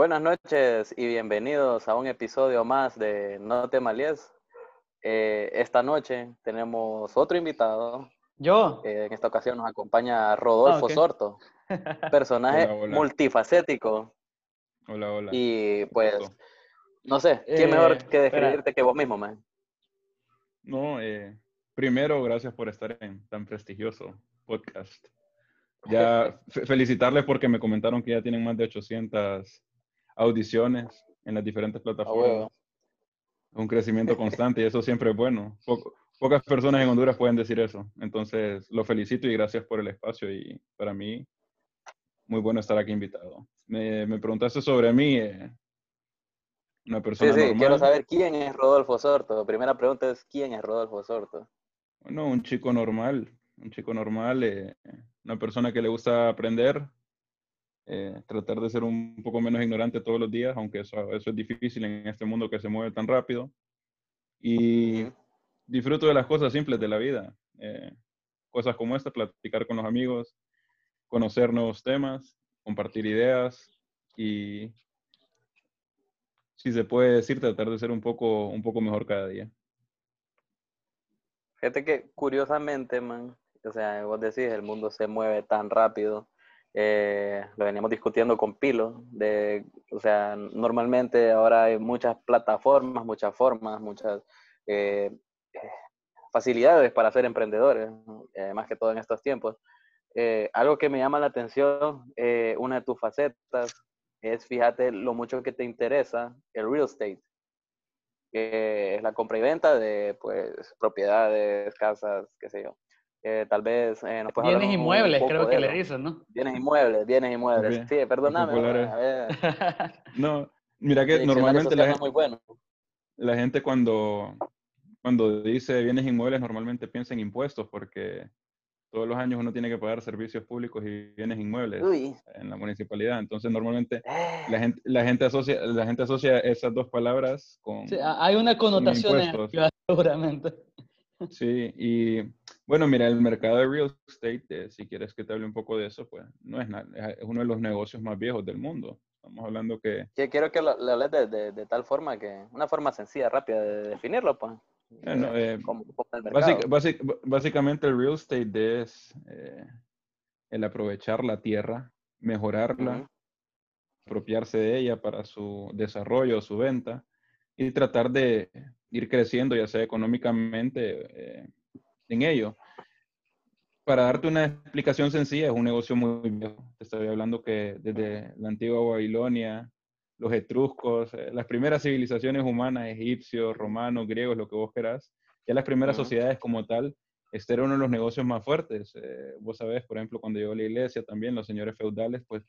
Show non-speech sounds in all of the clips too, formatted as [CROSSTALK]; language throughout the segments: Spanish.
Buenas noches y bienvenidos a un episodio más de No te malies. Eh, esta noche tenemos otro invitado. Yo. Eh, en esta ocasión nos acompaña Rodolfo Ah. Sorto, [LAUGHS] personaje Hola, hola. multifacético. Hola, hola. Y pues, no sé, ¿quién Eh, mejor que espera. describirte que vos mismo, man? No, eh, primero, gracias por estar en tan prestigioso podcast. Ya [LAUGHS] fe- felicitarles porque me comentaron que ya tienen más de 800 audiciones en las diferentes plataformas. huevo. Un crecimiento constante y eso siempre es bueno. Poco- pocas personas en Honduras pueden decir eso. Entonces, lo felicito y gracias por el espacio y para mí, muy bueno estar aquí invitado. Me, me preguntaste sobre mí, eh, una Sí, persona sí, normal. quiero saber quién es Rodolfo Sorto. Primera pregunta es, ¿quién es Rodolfo Sorto? Bueno, un chico normal, un chico normal, eh, una persona que le gusta aprender, eh, tratar de ser un poco menos ignorante todos los días, aunque eso, eso es difícil en este mundo que se mueve tan rápido. Y disfruto de las cosas simples de la vida, eh, cosas como esta, platicar con los amigos, conocer nuevos temas, compartir ideas y, si se puede decir, tratar de ser un poco, un poco mejor cada día. Fíjate que curiosamente, man, o sea, vos decís, el mundo se mueve tan rápido. Eh, lo veníamos discutiendo con Pilo, de, o sea, normalmente ahora hay muchas plataformas, muchas formas, muchas eh, facilidades para ser emprendedores. Eh, más que todo en estos tiempos. Eh, algo que me llama la atención, eh, una de tus facetas, es fíjate lo mucho que te interesa el real estate que es la compra y venta de pues propiedades, casas, qué sé yo. Eh, tal vez eh, nos puedes hablar Bienes inmuebles, poco creo de que le dicen, ¿no? Bienes inmuebles, bienes inmuebles. Sí, perdóname. populares. a ver, [LAUGHS] No, mira que normalmente la, no es gen- muy bueno. la gente cuando, cuando dice bienes inmuebles normalmente piensa en impuestos porque todos los años uno tiene que pagar servicios públicos y bienes inmuebles Uy. en la municipalidad. Entonces normalmente Eh, la gente, la gente, asocia, la gente asocia esas dos palabras con... Sí, ha- hay una connotación impuestos. negativa, [LAUGHS] seguramente. Sí, y bueno, mira, el mercado de real estate, eh, si quieres que te hable un poco de eso, pues no es nada, es uno de los negocios más viejos del mundo. Estamos hablando que quiero que lo, lo hables de, de- de tal forma que, una forma sencilla, rápida de definirlo, pues. Bueno, eh, como, como el básicamente el real estate es eh, el aprovechar la tierra, mejorarla, apropiarse de ella para su desarrollo, su venta y tratar de ir creciendo, ya sea económicamente, eh, en ello. Para darte una explicación sencilla, es un negocio muy viejo. Te estoy hablando que desde la antigua Babilonia, los etruscos, eh, las primeras civilizaciones humanas, egipcios, romanos, griegos, lo que vos querás, ya las primeras sociedades como tal, este era uno de los negocios más fuertes. Eh, vos sabés, por ejemplo, cuando llegó la iglesia también, los señores feudales, pues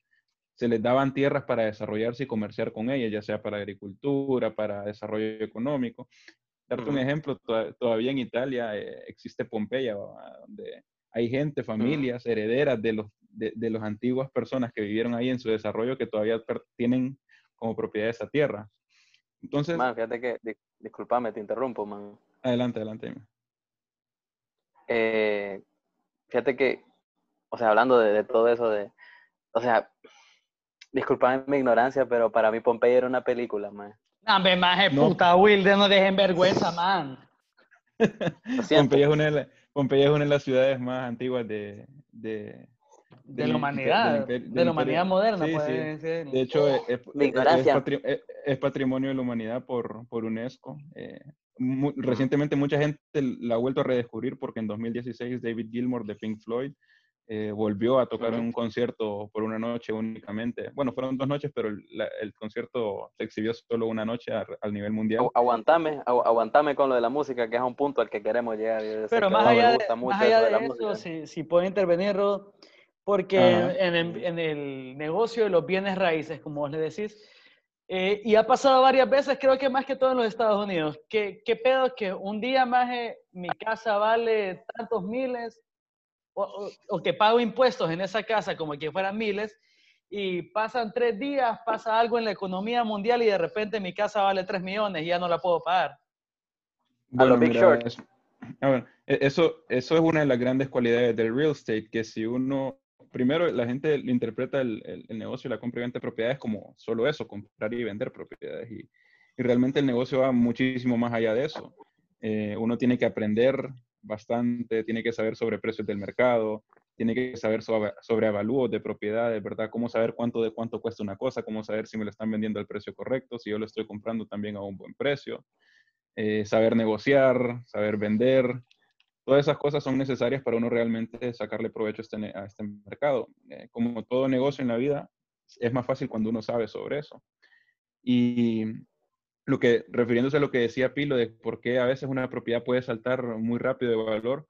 se les daban tierras para desarrollarse y comerciar con ellas, ya sea para agricultura, para desarrollo económico. Darte un ejemplo, to- todavía en Italia eh, existe Pompeya, ¿va? donde hay gente, familias, herederas de los de, de las antiguas personas que vivieron ahí en su desarrollo que todavía tienen como propiedad esa tierra. Entonces, Man, fíjate que, di- discúlpame, te interrumpo, man. adelante, adelante. Eh, fíjate que, o sea, hablando de, de todo eso, de, o sea, disculpame mi ignorancia, pero para mí Pompeya era una película, man. Hombre, maje, No. puta, Wilde, no dejen vergüenza, man. Pompeya es, una de la- Pompeya es una de las ciudades más antiguas de, de, De del la humanidad, de del la humanidad moderna, Sí, pues. sí. decir. De hecho, es, es- es- ignorancia. es patri- es- es patrimonio de la humanidad por, por UNESCO. Eh, mu- recientemente mucha gente la ha vuelto a redescubrir porque en 2016 David Gilmour de Pink Floyd eh, volvió a tocar en un concierto por una noche únicamente. Bueno, fueron dos noches, pero el, la- el concierto se exhibió solo una noche a- al nivel mundial. Agu- Aguantame, agu- aguantame con lo de la música, que es un punto al que queremos llegar. Pero más allá de, gusta mucho más allá eso de la eso, música. si, si puedo intervenir, Rod, porque en, el, en el negocio de los bienes raíces, como vos le decís, eh, y ha pasado varias veces, creo que más que todo en los Estados Unidos, que, que pedo que un día más eh, mi casa vale tantos miles, o, o- o que pago impuestos en esa casa como que fueran miles, y pasan tres días, pasa algo en la economía mundial y de repente mi casa vale tres millones y ya no la puedo pagar. A lo Big Short. es- a ver, eso, eso es una de las grandes cualidades del real estate, que si uno primero la gente interpreta el, el, negocio y la compra y venta de propiedades como solo eso, comprar y vender propiedades. Y, y realmente el negocio va muchísimo más allá de eso. Eh, uno tiene que aprender bastante, tiene que saber sobre precios del mercado, tiene que saber sobre, sobre avalúos de propiedades, ¿verdad? Cómo saber cuánto de cuánto cuesta una cosa, cómo saber si me lo están vendiendo al precio correcto, si yo lo estoy comprando también a un buen precio, eh, saber negociar, saber vender. Todas esas cosas son necesarias para uno realmente sacarle provecho a este, a este mercado. Eh, como todo negocio en la vida, es más fácil cuando uno sabe sobre eso. Y lo que, refiriéndose a lo que decía Pilo de por qué a veces una propiedad puede saltar muy rápido de valor,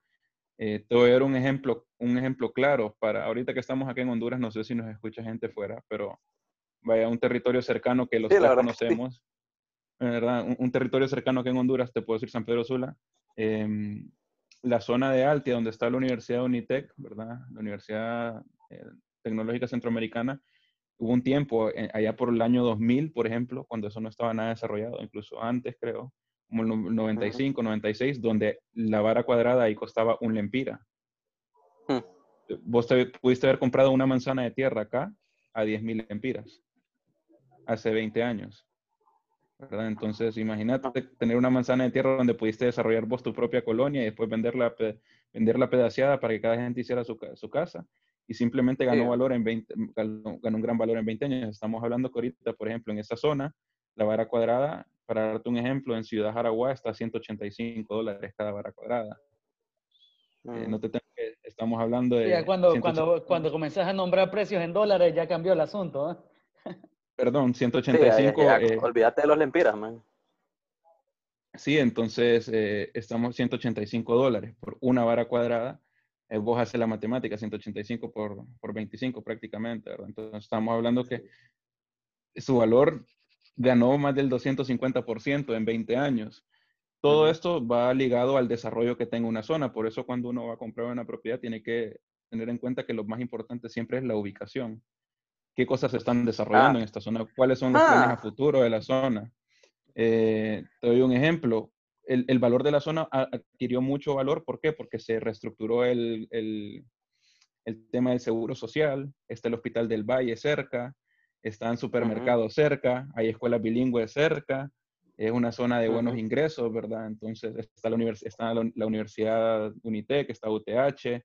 eh, te voy a dar un ejemplo, un ejemplo claro para ahorita que estamos aquí en Honduras, no sé si nos escucha gente fuera, pero vaya un territorio cercano que los sí, conocemos, ¿verdad? Un, territorio cercano aquí en Honduras, te puedo decir San Pedro Sula, em, la zona de Altia, donde está la Universidad de Unitec, ¿verdad? La Universidad eh, Tecnológica Centroamericana, hubo un tiempo, eh, allá por el año 2000, por ejemplo, cuando eso no estaba nada desarrollado, incluso antes, creo, como el 95, 96, donde la vara cuadrada ahí costaba un lempira. Hmm. Vos te, pudiste haber comprado una manzana de tierra acá a 10 mil lempiras, hace 20 años. ¿verdad? Entonces, imagínate ah. tener una manzana de tierra donde pudiste desarrollar vos tu propia colonia y después venderla, venderla pedaceada para que cada gente hiciera su, su casa y simplemente ganó valor en 20, ganó, un gran valor en 20 años. Estamos hablando que ahorita, por ejemplo, en esa zona, la vara cuadrada, para darte un ejemplo, en Ciudad Jaraguá está a 185 dólares cada vara cuadrada. Eh, no mm. te que, estamos hablando de... ya cuando, cuando, cuando comenzás a nombrar precios en dólares ya cambió el asunto. ¿eh? [LAUGHS] Perdón, 185... Eh, olvídate de los lempiras, man. Sí, entonces estamos 185 dólares por una vara cuadrada eh, vos haces la matemática, 185 por, por 25 prácticamente, ¿verdad? Entonces estamos hablando que su valor ganó más del 250% en 20 años. Todo esto va ligado al desarrollo que tenga una zona, por eso cuando uno va a comprar una propiedad tiene que tener en cuenta que lo más importante siempre es la ubicación. ¿Qué cosas se están desarrollando ah. en esta zona? ¿Cuáles son los planes a ah. futuro de la zona? Eh, te doy un ejemplo el, valor de la zona adquirió mucho valor. ¿Por qué? Porque se reestructuró el, tema del seguro social, está el Hospital del Valle cerca, están supermercados cerca, hay escuelas bilingües cerca, es una zona de buenos ingresos, ¿verdad? Entonces está la, está la, Universidad Unitec, está UTH,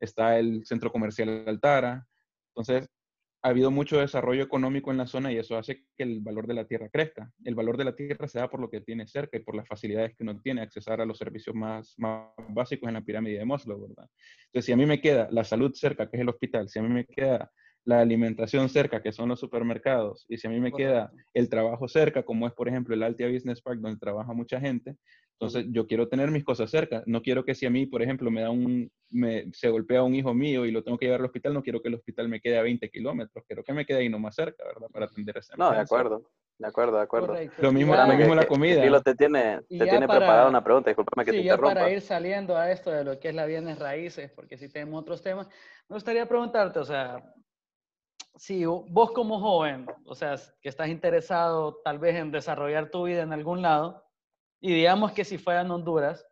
está el Centro Comercial Altara. Entonces, ha habido mucho desarrollo económico en la zona y eso hace que el valor de la tierra crezca. El valor de la tierra se da por lo que tiene cerca y por las facilidades que uno tiene, accesar a los servicios más, más básicos en la pirámide de Maslow, ¿verdad? Entonces, si a mí me queda la salud cerca, que es el hospital, si a mí me queda la alimentación cerca, que son los supermercados, y si a mí me queda el trabajo cerca, como es por ejemplo el Altia Business Park, donde trabaja mucha gente, entonces yo quiero tener mis cosas cerca. No quiero que si a mí, por ejemplo, me da un, me, se golpea un hijo mío y lo tengo que llevar al hospital, no quiero que el hospital me quede a 20 kilómetros, quiero que me quede ahí nomás cerca, ¿verdad? Para atender ese No, de acuerdo. De acuerdo, de acuerdo. Lo mismo, lo mismo la comida. Pilo te tiene, te tiene preparada una pregunta, discúlpame que te interrumpa. para ir saliendo a esto de lo que es la bienes raíces, porque si tenemos otros temas, me gustaría preguntarte, o sea, si vos como joven, o sea, que estás interesado tal vez en desarrollar tu vida en algún lado, y digamos que si fuera en Honduras,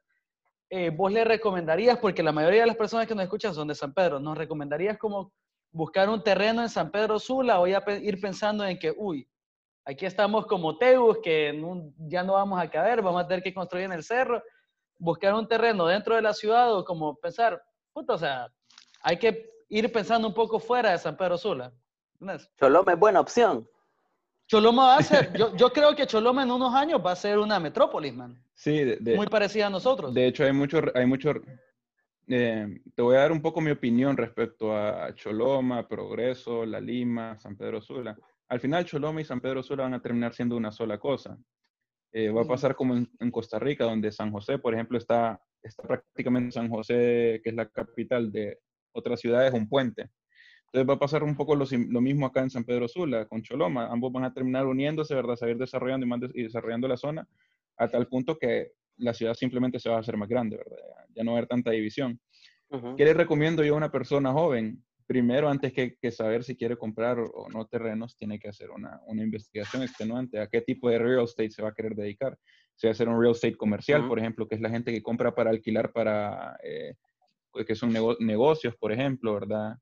eh, vos le recomendarías, porque la mayoría de las personas que nos escuchan son de San Pedro, ¿nos recomendarías como buscar un terreno en San Pedro Sula o ir pensando en que, uy, aquí estamos como Teus, que ya no vamos a caber, vamos a tener que construir en el cerro, buscar un terreno dentro de la ciudad o como pensar, puta, o sea, hay que ir pensando un poco fuera de San Pedro Sula. Choloma es buena opción. Choloma va a ser, [LAUGHS] yo, yo, creo que Choloma en unos años va a ser una metrópolis, man. Sí, muy parecida a nosotros. De hecho, hay mucho, hay mucho, eh, te voy a dar un poco mi opinión respecto a Choloma, Progreso, La Lima, San Pedro Sula. Al final, Choloma y San Pedro Sula van a terminar siendo una sola cosa. Eh, va a pasar como en, en, Costa Rica, donde San José, por ejemplo, está, está prácticamente San José, que es la capital de otras ciudades, un puente. Entonces va a pasar un poco lo, mismo acá en San Pedro Sula, con Choloma. Ambos van a terminar uniéndose, ¿verdad? Seguir desarrollando y, desarrollando la zona a tal punto que la ciudad simplemente se va a hacer más grande, ¿verdad? Ya no va a haber tanta división. ¿Qué le recomiendo yo a una persona joven? Primero, antes que, saber si quiere comprar o no terrenos, tiene que hacer una, investigación extenuante a qué tipo de real estate se va a querer dedicar. Si va a ser un real estate comercial, por ejemplo, que es la gente que compra para alquilar para, eh, que son negocios, por ejemplo, ¿verdad?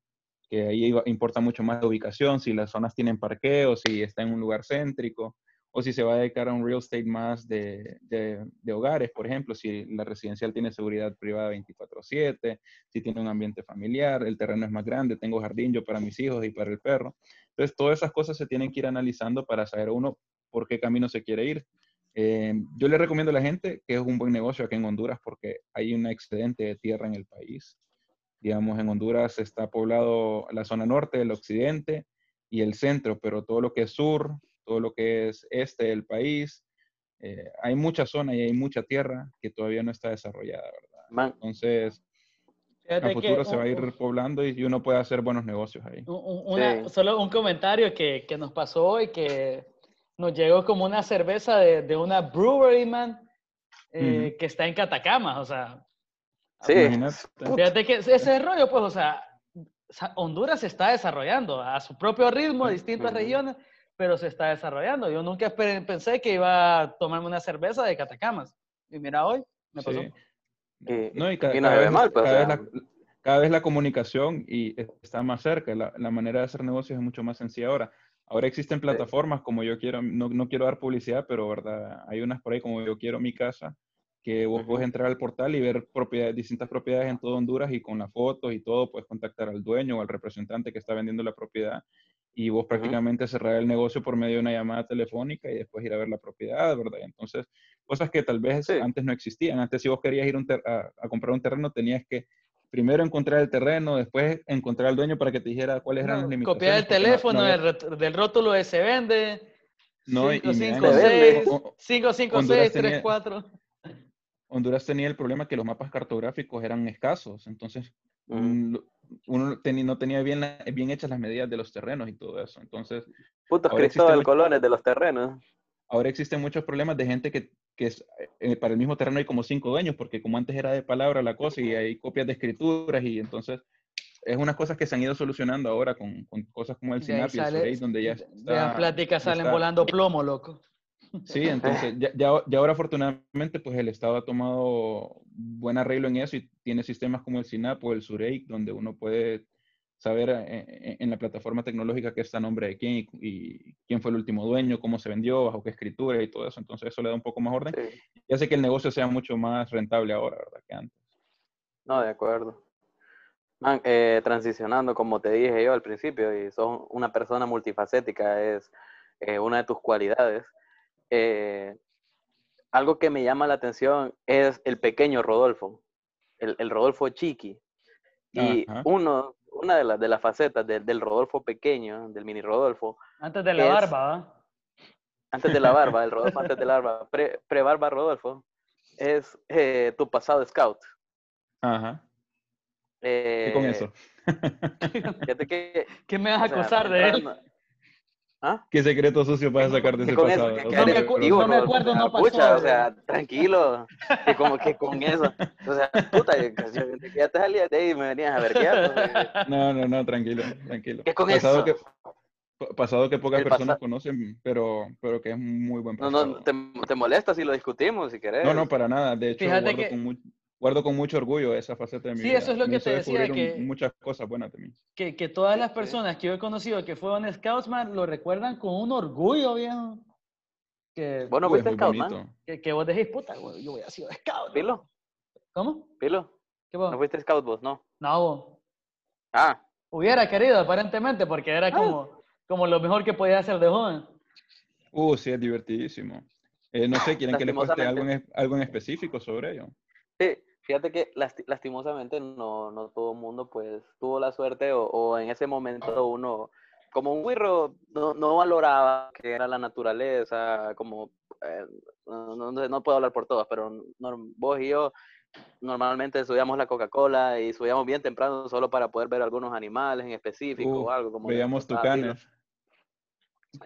Que ahí importa mucho más la ubicación, si las zonas tienen parqueo, si está en un lugar céntrico, o si se va a dedicar a un real estate más de, de, hogares, por ejemplo, si la residencial tiene seguridad privada 24/7, si tiene un ambiente familiar, el terreno es más grande, tengo jardín yo para mis hijos y para el perro. Entonces, todas esas cosas se tienen que ir analizando para saber uno por qué camino se quiere ir. Eh, yo le recomiendo a la gente que es un buen negocio aquí en Honduras porque hay un excedente de tierra en el país. Digamos, en Honduras está poblado la zona norte, el occidente y el centro, pero todo lo que es sur, todo lo que es este del país, eh, hay mucha zona y hay mucha tierra que todavía no está desarrollada, ¿verdad? Entonces, a futuro se va a ir poblando y uno puede hacer buenos negocios ahí. Solo un comentario que, que, nos pasó hoy, que nos llegó como una cerveza de, de una brewery, man, eh, que está en Catacamas, o sea. Sí. Fíjate que ese rollo, pues, o sea, Honduras se está desarrollando a su propio ritmo, distintas regiones, pero se está desarrollando. Yo nunca pensé que iba a tomarme una cerveza de Catacamas. Y mira hoy, me pasó. no, y cada, vez, mal, pues, cada, vez la, cada, vez la, comunicación y está más cerca. La, la, manera de hacer negocios es mucho más sencilla ahora. Ahora existen plataformas como yo quiero, no, no, quiero dar publicidad, pero verdad, hay unas por ahí como yo quiero mi casa, que vos puedes entrar al portal y ver propiedades, distintas propiedades en todo Honduras y con las fotos y todo, puedes contactar al dueño o al representante que está vendiendo la propiedad y vos prácticamente cerrar el negocio por medio de una llamada telefónica y después ir a ver la propiedad, ¿verdad? Entonces, cosas que tal vez antes no existían. Antes si vos querías ir a, a, comprar un terreno, tenías que primero encontrar el terreno, después encontrar al dueño para que te dijera cuáles eran las limitaciones. Copiar el teléfono del, rótulo de se vende. No, 5, 5, 6, 5, 5, 6, 3, 4. Honduras tenía el problema que los mapas cartográficos eran escasos, entonces mm, uno no tenía bien, bien hechas las medidas de los terrenos y todo eso. Entonces, putos Cristóbal Colones de los terrenos. Ahora existen muchos problemas de gente que, que es, eh, para el mismo terreno hay como cinco dueños, porque como antes era de palabra la cosa y hay copias de escrituras y entonces es unas cosas que se han ido solucionando ahora con, con cosas como el el donde ya está... De pláticas salen volando plomo, loco. Sí, entonces ya, ya, ahora afortunadamente pues el Estado ha tomado buen arreglo en eso y tiene sistemas como el SINAP o el SUREIC donde uno puede saber eh, eh, en, la plataforma tecnológica qué está nombre de quién y, quién fue el último dueño, cómo se vendió, bajo qué escritura y todo eso. Entonces eso le da un poco más orden y hace que el negocio sea mucho más rentable ahora, ¿verdad? Que antes. No, de acuerdo. Man, eh, transicionando, como te dije yo al principio, y sos una persona multifacética, es una de tus cualidades. Eh, algo que me llama la atención es el pequeño Rodolfo, el, Rodolfo Chiqui. Y uno, una de, las de las facetas del Rodolfo pequeño, del mini Rodolfo. Antes de la barba, Antes de la barba, el [LAUGHS] Rodolfo antes de la barba, pre-barba Rodolfo, es eh, tu pasado scout. Ajá. ¿Qué con eso? Que, [LAUGHS] ¿Qué me vas a acusar de él? ¿Ah? ¿Qué secreto sucio para sacar de ese pasado? no, me, acuerdo, no pasó. o sea, tranquilo, que como que con eso, o sea, puta, que ya te salías de ahí y me venías a ver qué No, no, no, tranquilo, tranquilo. ¿Qué con pasado eso? Que, pasado que pocas personas conocen, pero, pero que es muy buen pasado. No, no, te, te molesta si lo discutimos, si querés. No, no, para nada, de hecho, Fíjate que... con mucho guardo con mucho orgullo esa faceta de mi vida. Sí, eso es lo que te decía. Que, muchas cosas buenas de mí. Que, que todas las personas que yo he conocido que fueron Scoutsman lo recuerdan con un orgullo, viejo. Que, bueno, fuiste Scoutman. Que, que, vos dejéis, puta, yo voy a ser Scout. ¿Pilo? ¿Cómo? ¿Pilo? ¿Qué vos? ¿No fuiste Scout vos, no? No, vos. Ah. Hubiera querido, aparentemente, porque era ah. como, como lo mejor que podía hacer de joven. Uh, sí, es divertidísimo. Eh, no sé, ¿quieren que le cueste algo en, algo en específico sobre ello? Sí, fíjate que lastimosamente no, no todo el mundo pues tuvo la suerte o, en ese momento uno, como un guirro, no, no valoraba que era la naturaleza, como, eh, no, no, puedo hablar por todos, pero vos y yo normalmente subíamos la Coca-Cola y subíamos bien temprano solo para poder ver algunos animales en específico o algo. Como veíamos tucanes.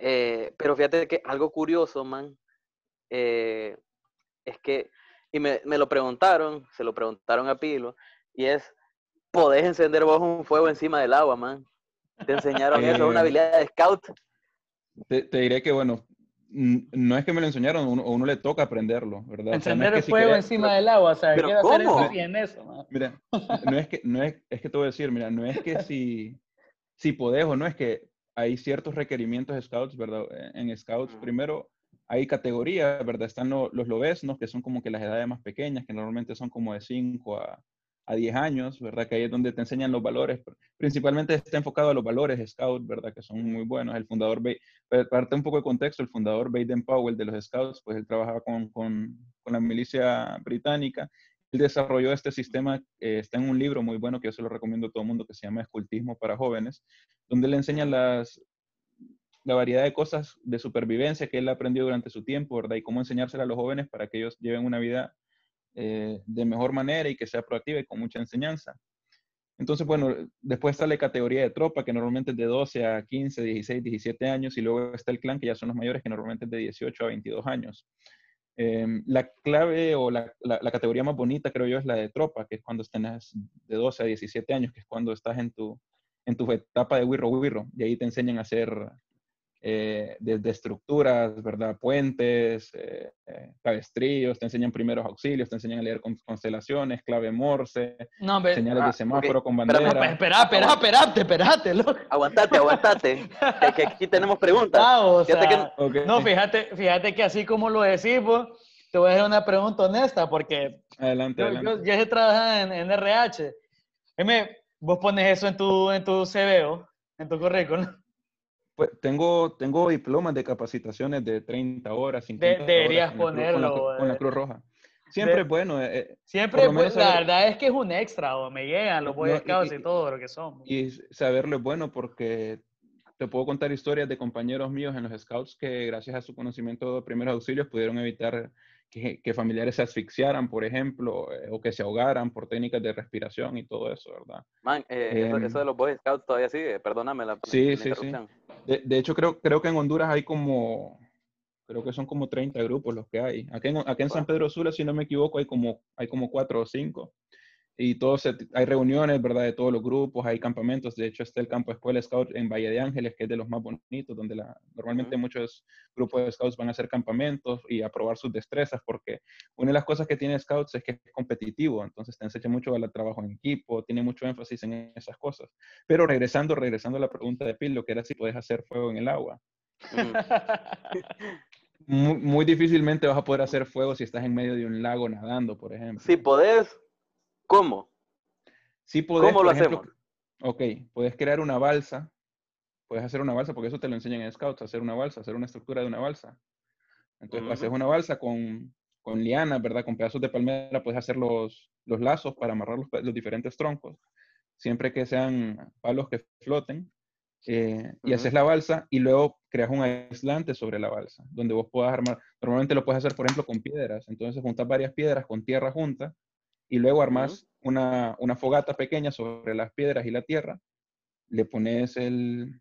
Eh, pero fíjate que algo curioso, man, eh, es que y me, me, lo preguntaron, se lo preguntaron a Pilo, y es, ¿podés encender vos un fuego encima del agua, man? ¿Te enseñaron [LAUGHS] eso? ¿Una eh, habilidad de scout? Te, te, diré que, bueno, no es que me lo enseñaron, uno, uno le toca aprenderlo, ¿verdad? Encender el fuego encima del agua, o sea, ¿Pero cómo? hacer en eso, Mira, no es que, no es, es que te voy a decir, mira, no es que si si podés o no, es que hay ciertos requerimientos scouts, ¿verdad? En scouts, primero, hay categorías, ¿verdad? Están los lobesnos, que son como que las edades más pequeñas, que normalmente son como de 5 a, a 10 años, ¿verdad? Que ahí es donde te enseñan los valores. Principalmente está enfocado a los valores Scout, ¿verdad? Que son muy buenos. El fundador, parte un poco de contexto, el fundador Baden Powell de los Scouts, pues él trabajaba con, con, con la milicia británica. Él desarrolló este sistema, está en un libro muy bueno que yo se lo recomiendo a todo el mundo, que se llama Escultismo para Jóvenes, donde le enseñan las, la variedad de cosas de supervivencia que él aprendió durante su tiempo, ¿verdad? Y cómo enseñársela a los jóvenes para que ellos lleven una vida eh, de mejor manera y que sea proactiva y con mucha enseñanza. Entonces, bueno, después está la categoría de tropa, que normalmente es de 12 a 15, 16, 17 años, y luego está el clan, que ya son los mayores, que normalmente es de 18 a 22 años. Em, la clave o la, la, categoría más bonita, creo yo, es la de tropa, que es cuando estás de 12 a 17 años, que es cuando estás en tu, en tu etapa de wirro wirro, y ahí te enseñan a hacer eh, desde estructuras, ¿verdad? Puentes, eh, eh, cabestrillos, te enseñan primeros auxilios, te enseñan a leer constelaciones, clave morse, señales de ah, semáforo con bandera. Espera, espera, espérate, espérate, loco. Aguantate, aguantate, que, aquí tenemos preguntas. Ah, [LAUGHS] No, fíjate, fíjate que así como lo decimos, te voy a hacer una pregunta honesta, porque adelante, yo, adelante. yo, he trabajado en, RH. Dime, vos pones eso en tu, en tu CV, en tu currículum. Pues tengo, tengo diplomas de capacitaciones de 30 horas, 50 Deberías ponerlo. Con la, Cruz Roja. Siempre es bueno. Eh, eh, siempre, pues, la verdad es que es un extra, o me llegan los Boy Scouts y, todo lo que son. Y saberlo es bueno porque te puedo contar historias de compañeros míos en los Scouts que gracias a su conocimiento de primeros auxilios pudieron evitar que, familiares se asfixiaran, por ejemplo, eh, o que se ahogaran por técnicas de respiración y todo eso, ¿verdad? Man, eh, eso, em, de los Boy Scouts todavía sigue, perdóname la, sí, sí, sí. De, hecho, creo, creo que en Honduras hay como, creo que son como 30 grupos los que hay. Aquí en, aquí en San Pedro Sula, si no me equivoco, hay como, hay como 4 o 5 y todos hay reuniones, ¿verdad? De todos los grupos, hay campamentos. De hecho, está el campo Escuela Scout en Valle de Ángeles, que es de los más bonitos, donde la, normalmente muchos grupos de Scouts van a hacer campamentos y a probar sus destrezas, porque una de las cosas que tiene Scouts es que es competitivo, entonces te enseña mucho al trabajo en equipo, tiene mucho énfasis en esas cosas. Pero regresando, regresando a la pregunta de Pilo, que era si puedes hacer fuego en el agua. [LAUGHS] muy, muy, difícilmente vas a poder hacer fuego si estás en medio de un lago nadando, por ejemplo. Si podés, ¿Cómo? Sí podés, ¿Cómo lo hacemos? Ok, puedes crear una balsa, puedes hacer una balsa, porque eso te lo enseñan en Scouts, hacer una balsa, hacer una estructura de una balsa. Entonces, haces una balsa con, con liana, ¿verdad? Con pedazos de palmera, puedes hacer los, los lazos para amarrar los, diferentes troncos, siempre que sean palos que floten. Eh, y haces la balsa y luego creas un aislante sobre la balsa, donde vos puedas armar, normalmente lo puedes hacer, por ejemplo, con piedras. Entonces juntas varias piedras con tierra junta y luego armas una, fogata pequeña sobre las piedras y la tierra, le pones el,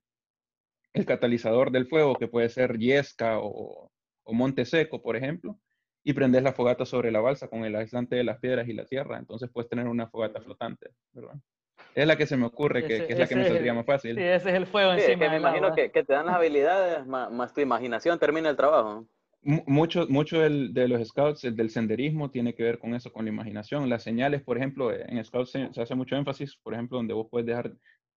el catalizador del fuego, que puede ser yesca o, o, monte seco, por ejemplo, y prendes la fogata sobre la balsa con el aislante de las piedras y la tierra. Entonces puedes tener una fogata flotante, ¿verdad? Es la que se me ocurre, que, es la que me saldría más fácil. Sí, ese es el fuego encima. Que me imagino que, que, te dan las habilidades, más, más tu imaginación termina el trabajo mucho, mucho del, de los scouts, del senderismo, tiene que ver con eso, con la imaginación. Las señales, por ejemplo, en scouts se, hace mucho énfasis, por ejemplo, donde vos puedes dejar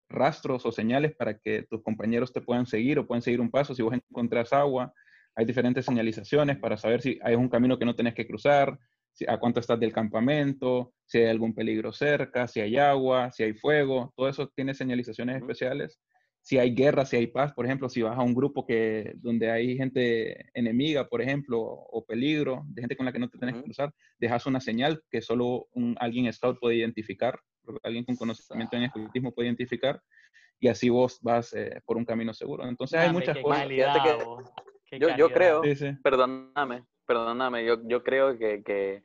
rastros o señales para que tus compañeros te puedan seguir o puedan seguir un paso. Si vos encontrás agua, hay diferentes señalizaciones para saber si hay un camino que no tenés que cruzar, si, a cuánto estás del campamento, si hay algún peligro cerca, si hay agua, si hay fuego. Todo eso tiene señalizaciones especiales si hay guerra, si hay paz, por ejemplo, si vas a un grupo que, donde hay gente enemiga, por ejemplo, o peligro, de gente con la que no te tienes que cruzar, dejas una señal que solo un, alguien scout puede identificar, alguien con conocimiento en escultismo puede identificar, y así vos vas eh, por un camino seguro. Entonces hay muchas cosas. yo, yo, creo, perdóname, perdóname, yo, yo creo que, que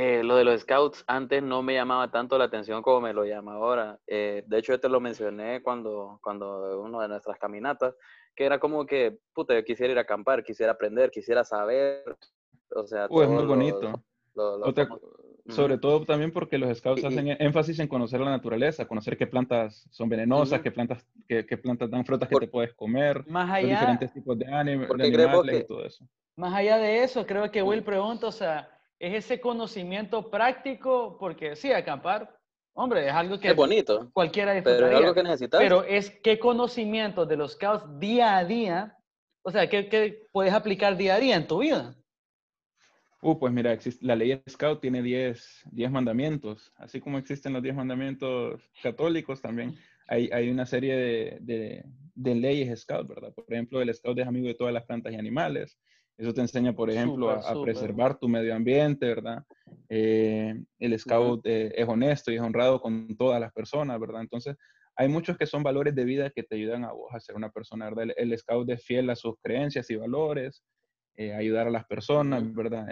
eh, lo de los scouts antes no me llamaba tanto la atención como me lo llama ahora. Eh, de hecho, yo te lo mencioné cuando, cuando una de nuestras caminatas, que era como que, puta, yo quisiera ir a acampar, quisiera aprender, quisiera saber. O sea, es muy bonito. sobre todo también porque los scouts hacen énfasis en conocer la naturaleza, conocer qué plantas son venenosas, qué plantas, qué, qué, plantas dan frutas que te puedes comer, más allá, los diferentes tipos de, animales y todo eso. Más allá de eso, creo que Will pregunta, o sea, es ese conocimiento práctico, porque sí, acampar, Hombre, es algo que Es bonito, cualquiera pero es algo que necesitas. Pero es qué conocimientos de los scouts día a día, o sea, ¿qué, qué puedes aplicar día a día en tu vida? Uh, pues mira, existe, la ley Scout tiene 10, 10 mandamientos. Así como existen los 10 mandamientos católicos, también hay, hay una serie de, de, de leyes Scout, ¿verdad? Por ejemplo, el Scout es amigo de todas las plantas y animales. Eso te enseña, por ejemplo, a, preservar tu medio ambiente, ¿verdad? Eh, el Scout eh, es honesto y es honrado con todas las personas, ¿verdad? Entonces, hay muchos que son valores de vida que te ayudan a vos a ser una persona, ¿verdad? El, el Scout es fiel a sus creencias y valores, eh, ayudar a las personas. ¿verdad?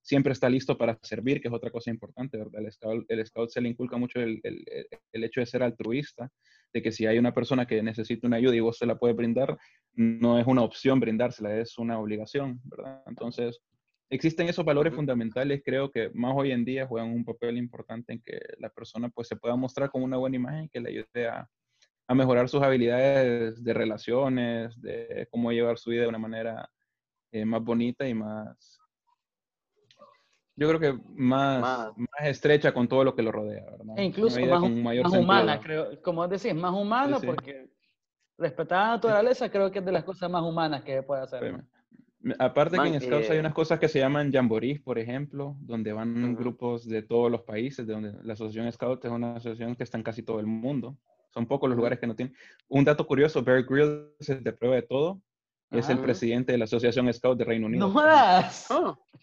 Siempre está listo para servir, que es otra cosa importante, ¿verdad? El Scout, el Scout se le inculca mucho el- el- el hecho de ser altruista, de que si hay una persona que necesita una ayuda y vos se la puedes brindar, no es una opción brindársela, es una obligación, ¿verdad? Entonces, existen esos valores fundamentales, creo que más hoy en día juegan un papel importante en que la persona pues se pueda mostrar con una buena imagen que le ayude a, a mejorar sus habilidades de relaciones, de cómo llevar su vida de una manera eh, más bonita y más, yo creo que más, Más. más estrecha con todo lo que lo rodea, ¿verdad? E incluso más, con un mayor más humana, creo, como decís, más humana sí. porque respetar la naturaleza creo que es de las cosas más humanas que puede hacer. Sí, Aparte Man, que en Scouts hay eh, unas cosas que se llaman jamborees, por ejemplo, donde van Ujú. grupos de todos los países, de donde la Asociación Scout es una asociación que está en casi todo el mundo. Son pocos los lugares que no tienen. Un dato curioso, Bear Grylls es de prueba de todo. Es el presidente de la Asociación Scout de Reino Unido. No jodas. Oh, Sí,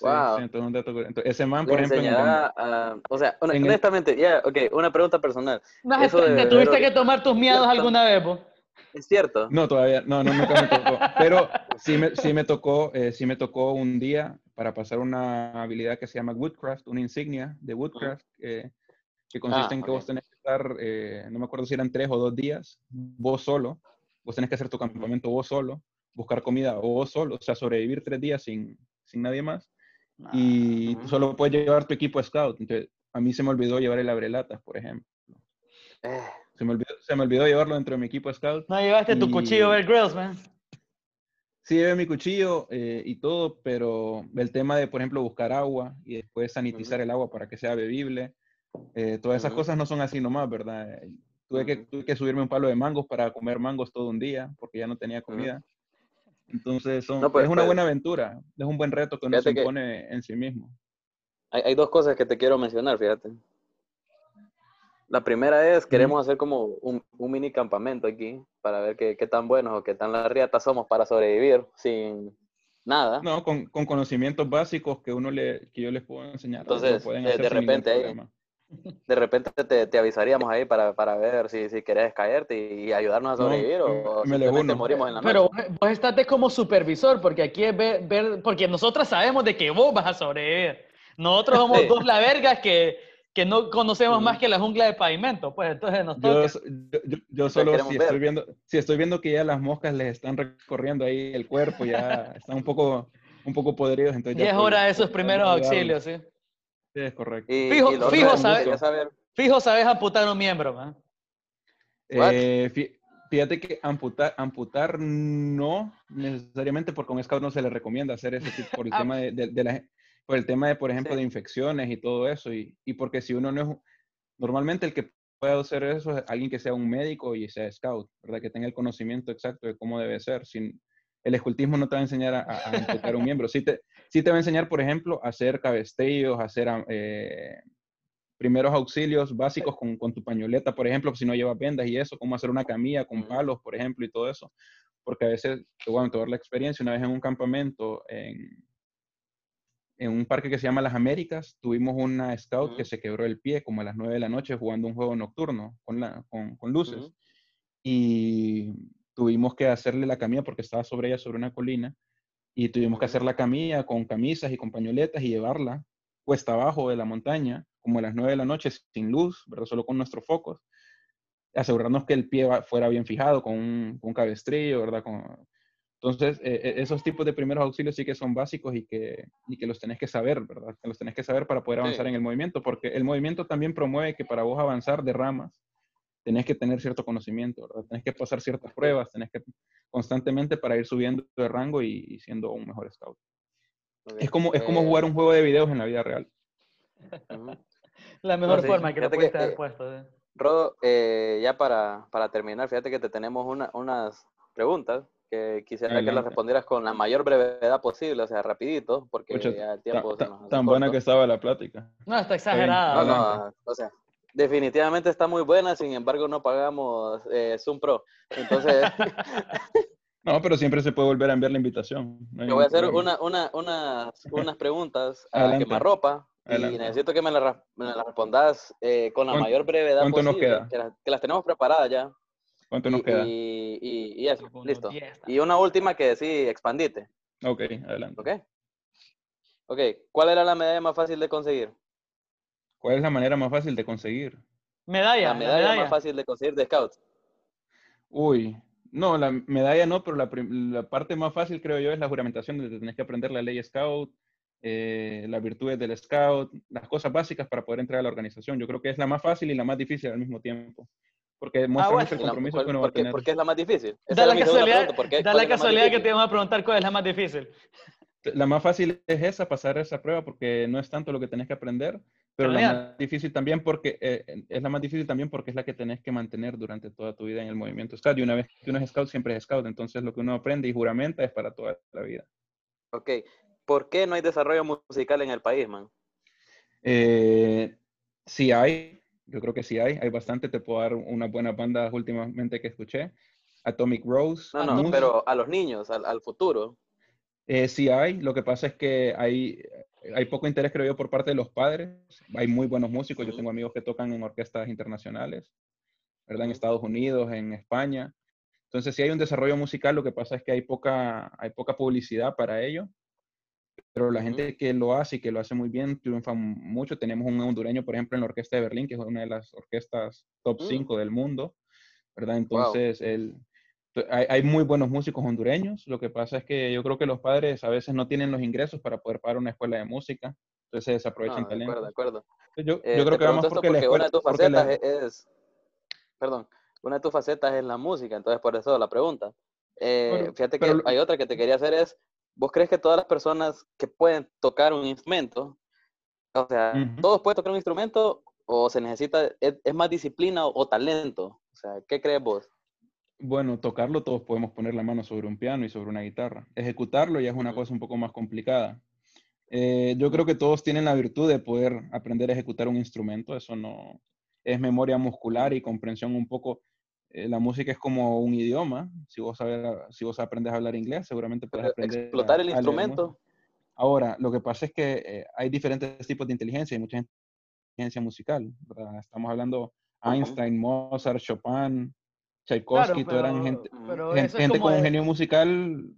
Wow. sí, entonces un dato curioso. Entonces, ese man, le por ejemplo, a- o sea, hon- en el- honestamente, ya, ok, una pregunta personal. Eso de te beber tuviste que tomar tus Cierto. alguna vez, vos. ¿Es cierto? No, todavía, no, no, nunca me tocó. [LAUGHS] Pero sí me, sí me tocó, eh, sí me tocó un día para pasar una habilidad que se llama Woodcraft, una insignia de Woodcraft, eh, que consiste Ah, en que ok. vos tenés que estar, eh, no me acuerdo si eran tres o dos días, vos solo, vos tenés que hacer tu campamento vos solo, buscar comida vos solo, o sea, sobrevivir tres días sin, sin nadie más, y Ujú. solo puedes llevar tu equipo scout. Entonces, a mí se me olvidó llevar el abrelatas, por ejemplo. Eh, Se me olvidó, se me olvidó llevarlo dentro de mi equipo scout. No llevaste tu Y- cuchillo Bear Grylls, man. Sí, llevé mi cuchillo eh, y todo, pero el tema de, por ejemplo, buscar agua y después sanitizar Ujú. el agua para que sea bebible, eh, todas esas Ujú. cosas no son así nomás, ¿verdad? Eh, Tuve, que, tuve que subirme un palo de mangos para comer mangos todo un día porque ya no tenía comida. Entonces, son- No, pues, es una pues, buena aventura, es un buen reto que uno se impone en sí mismo. hay, hay dos cosas que te quiero mencionar, fíjate. La primera es, queremos hacer como un, un mini campamento aquí para ver qué, qué tan buenos o qué tan la riata somos para sobrevivir sin nada. No, con, con conocimientos básicos que uno le, que yo les puedo enseñar. Entonces, pueden de- hacer de repente ahí-. De repente te, te avisaríamos ahí para, para ver si, si querés caerte y ayudarnos a No, sobrevivir o, o me le simplemente morimos en la Pero noche. vos, vos estate como supervisor, porque aquí es ver, ver- porque nosotros sabemos de que vos vas a sobrevivir. Nosotros somos Sí. dos la verga que, que no conocemos más que la jungla de pavimento, pues entonces nos Yo, toca. yo, yo- yo Te solo si ver. estoy viendo, si estoy viendo que ya las moscas les están recorriendo ahí el cuerpo, ya [LAUGHS] están un poco, un poco podridos, entonces Ya es estoy- hora de esos primeros auxilios. ¿sí? Sí, es correcto. Y, Fijo- y fijo, otro es, ¿sabe? quería saber, Fijo, sabes amputar un miembro, man. Eh, fí- fíjate que amputar, amputar no necesariamente porque a un scout no se le recomienda hacer ese tipo por el [LAUGHS] Ah. tema de, de- de la, por el tema de, por ejemplo, Sí. de infecciones y todo eso y, y porque si uno no es, normalmente el que puede hacer eso es alguien que sea un médico y sea scout, ¿verdad? Que tenga el conocimiento exacto de cómo debe ser. Sin, el escultismo no te va a enseñar a, a- a amputar un [LAUGHS] miembro. Sí te, sí te va a enseñar, por ejemplo, a hacer cabestrillos, a hacer eh, primeros auxilios básicos con, con tu pañoleta, por ejemplo, si no llevas vendas y eso, cómo hacer una camilla con palos, por ejemplo, y todo eso. Porque a veces, te voy a contar la experiencia, una vez en un campamento en, en un parque que se llama Las Américas, tuvimos una scout que se quebró el pie como a las 9 de la noche jugando un juego nocturno con, la, con, con luces. Y tuvimos que hacerle la camilla porque estaba sobre ella, sobre una colina. Y tuvimos que hacer la camilla con camisas y con pañoletas y llevarla cuesta abajo de la montaña, como a las 9 de la noche, sin luz, ¿verdad? Solo con nuestros focos. Asegurarnos que el pie fuera bien fijado con un, con un cabestrillo, ¿verdad? Con, entonces, eh, eh, esos tipos de primeros auxilios sí que son básicos y que, y que los tenés que saber, ¿verdad? Que los tenés que saber para poder avanzar Sí. en el movimiento, porque el movimiento también promueve que para vos avanzar de ramas, tenés que tener cierto conocimiento, ¿verdad? Tenés que pasar ciertas pruebas, tenés que constantemente para ir subiendo de rango y, y siendo un mejor scout. Es como, es como Eh, jugar un juego de videos en la vida real. La mejor sí, forma que que, haber eh, puesto. ¿eh? Rodo, eh, ya para, para terminar, fíjate que te tenemos una- unas preguntas que quisiera que las respondieras con la mayor brevedad posible, o sea, rapidito, porque Pucha, ya el ta- tiempo ta- se nos hace tan buena corto. que estaba la plática. No, está exagerada. No, no, o sea, definitivamente está muy buena, sin embargo no pagamos eh, Zoom Pro. Entonces, [LAUGHS] No, pero siempre se puede volver a enviar la invitación. no voy a hacer una, una, unas, unas preguntas a Adelante. quemarropa y Adelante. necesito que me las respondas eh, con la ¿Cuánto- mayor brevedad cuánto nos posible, queda? Que, las, que las tenemos preparadas ya. ¿Cuánto y, nos queda? Y, y- y eso, listo. 10, Y una última que sí, expandite, Ok, adelante. ¿ok? Ok, ¿cuál era la medalla más fácil de conseguir? ¿Cuál es la manera más fácil de conseguir? Medalla, La la medalla, medalla. más fácil de conseguir de Scouts. Uy, no, la medalla no, pero la, la parte más fácil creo yo es la juramentación, donde tenés que aprender la ley Scout, eh, las virtudes del Scout, las cosas básicas para poder entrar a la organización. Yo creo que es la más fácil y la más difícil al mismo tiempo, porque muestra bueno. mucho el la- compromiso ¿cuál- que uno va a por, qué, tener. por qué es la más difícil? Esa Da la casualidad, pregunta, ¿por qué- da la es la casualidad que te vamos a preguntar cuál es la más difícil. La más fácil es esa, pasar esa prueba, porque no es tanto lo que tenés que aprender, pero la más difícil también porque eh, es la más difícil también porque es la que tenés que mantener durante toda tu vida en el movimiento Scout. Y una vez que uno es Scout, siempre es Scout. Entonces lo que uno aprende y juramenta es para toda la vida. Ok, ¿por qué no hay desarrollo musical en el país, man? Eh, sí hay, yo creo que sí hay, hay bastante, te puedo dar unas buenas bandas últimamente que escuché. Atomic Rose, No, no, Moose, pero a los niños, al, al futuro. eh, sí hay, lo que pasa es que hay, hay poco interés, creo yo, por parte de los padres. Hay muy buenos músicos, yo tengo amigos que tocan en orquestas internacionales, ¿verdad? En. Estados Unidos, en España. Entonces sí hay un desarrollo musical, lo que pasa es que hay poca, hay poca publicidad para ello. Pero la gente que lo hace y que lo hace muy bien triunfa mucho. Tenemos un hondureño, por ejemplo, en la Orquesta de Berlín, que es una de las orquestas top Mm. 5 del mundo, ¿verdad? Wow. Entonces, el, t- hay, hay muy buenos músicos hondureños. Lo que pasa es que yo creo que los padres a veces no tienen los ingresos para poder pagar una escuela de música. Entonces se No, desaprovechan de acuerdo, de acuerdo. Yo, yo Eh, creo que vamos porque la porque una de tus la- facetas es, es- perdón, una de tus facetas es la música, entonces por eso la pregunta. Eh, Bueno, fíjate que pero hay otra que te quería hacer es, ¿vos crees que todas las personas que pueden tocar un instrumento, o sea, todos pueden tocar un instrumento o se necesita, es, es más disciplina o, o talento? O sea, ¿qué crees vos? Bueno, tocarlo todos podemos poner la mano sobre un piano y sobre una guitarra. Ejecutarlo ya es una cosa un poco más complicada. Eh, yo creo que todos tienen la virtud de poder aprender a ejecutar un instrumento. Eso no es memoria muscular y comprensión un poco. eh, la música es como un idioma. Si vos, sabes, si vos aprendes a hablar inglés, seguramente puedes aprender explotar el a instrumento, Ahora, lo que pasa es que eh, hay diferentes tipos de inteligencia. Hay mucha inteligencia musical. ¿verdad? Estamos hablando. Einstein, Mozart, Chopin, Tchaikovsky, todo eran gente, pero gente con de- genio musical.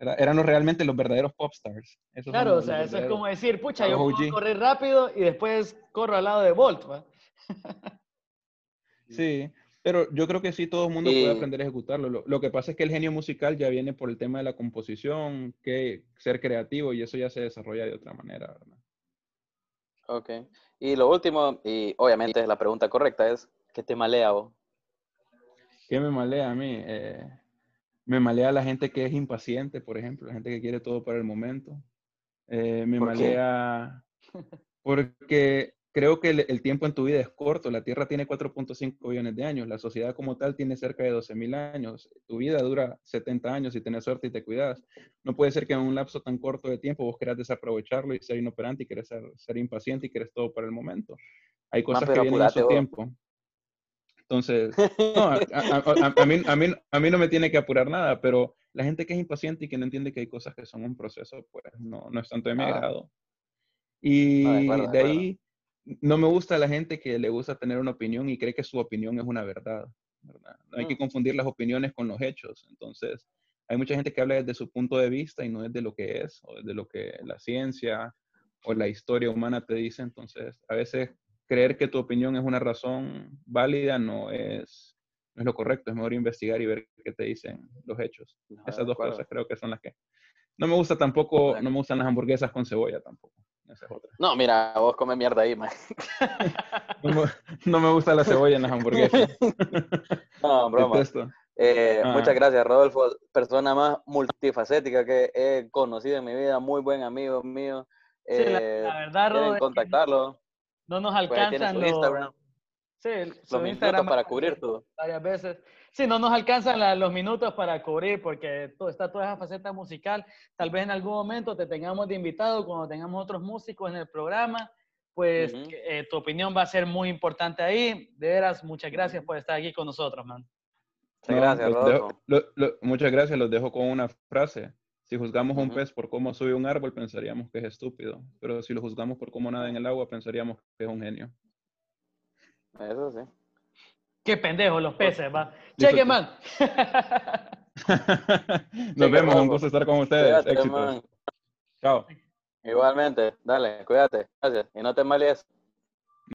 era- eran los, realmente los verdaderos pop stars. Esos Claro, los- o sea, eso es como decir, pucha, yo puedo correr rápido y después corro al lado de Bolt, ¿va? Sí, pero yo creo que sí, todo el mundo puede aprender a ejecutarlo. Lo, lo que pasa es que el genio musical ya viene por el tema de la composición, que ser creativo, y eso ya se desarrolla de otra manera, ¿verdad? ok. Y lo último, y obviamente es la pregunta correcta, es, ¿qué te malea vos? ¿Qué me malea a mí? Eh, me malea la gente que es impaciente, por ejemplo, la gente que quiere todo para el momento. Eh, me ¿Por qué? malea [LAUGHS] porque creo que el, el tiempo en tu vida es corto. La Tierra tiene 4.5 billones de años. La sociedad como tal tiene cerca de 12 mil años. Tu vida dura 70 años si tienes suerte y te cuidas. No puede ser que en un lapso tan corto de tiempo vos quieras desaprovecharlo y ser inoperante y quieres ser, ser impaciente y quieres todo para el momento. Hay cosas pero que vienen a su tiempo. Entonces, no, [LAUGHS] a, a- a- a mí, a, mí, a mí no me tiene que apurar nada, pero la gente que es impaciente y que no entiende que hay cosas que son un proceso, pues no, no es tanto de mi Ah. agrado. Y de acuerdo, de de acuerdo. ahí, no me gusta la gente que le gusta tener una opinión y cree que su opinión es una verdad. ¿verdad? No hay que Mm. confundir las opiniones con los hechos. Entonces, hay mucha gente que habla desde su punto de vista y no desde lo que es, o desde lo que la ciencia o la historia humana te dice. Entonces, a veces creer que tu opinión es una razón válida no es, no es lo correcto. Es mejor investigar y ver qué te dicen los hechos. No, Esas dos cosas creo que son las que... No me gusta tampoco, Bueno. no me gustan las hamburguesas con cebolla tampoco. Esa es otra. No, mira, vos come mierda ahí, man. [LAUGHS] No me, no me gusta la cebolla en las hamburguesas. [LAUGHS] No, broma. Eh, Ah. muchas gracias, Rodolfo. Persona más multifacética que he conocido en mi vida, muy buen amigo mío. Sí, la, Eh, la verdad, quieren Rodo, es que contactarlo. No nos alcanzan los... Instagram. Sí, Los minutos Instagram para cubrir todo. Varias veces. Sí, no nos alcanzan la- los minutos para cubrir porque todo, está toda esa faceta musical. Tal vez en algún momento te tengamos de invitado cuando tengamos otros músicos en el programa. Pues eh, tu opinión va a ser muy importante ahí. De veras, muchas gracias por estar aquí con nosotros, man. No, gracias, los dejo- Rodolfo. lo- lo- muchas gracias, los dejo con una frase. Si juzgamos a un pez por cómo sube un árbol, pensaríamos que es estúpido. Pero si lo juzgamos por cómo nada en el agua, pensaríamos que es un genio. Eso sí. Qué pendejo los peces, va. Cheque, man. [LAUGHS] Nos vemos, un gusto estar con ustedes. Cuídate, Éxitos. man. Chao. Igualmente, dale, cuídate. Gracias. Y no te malies.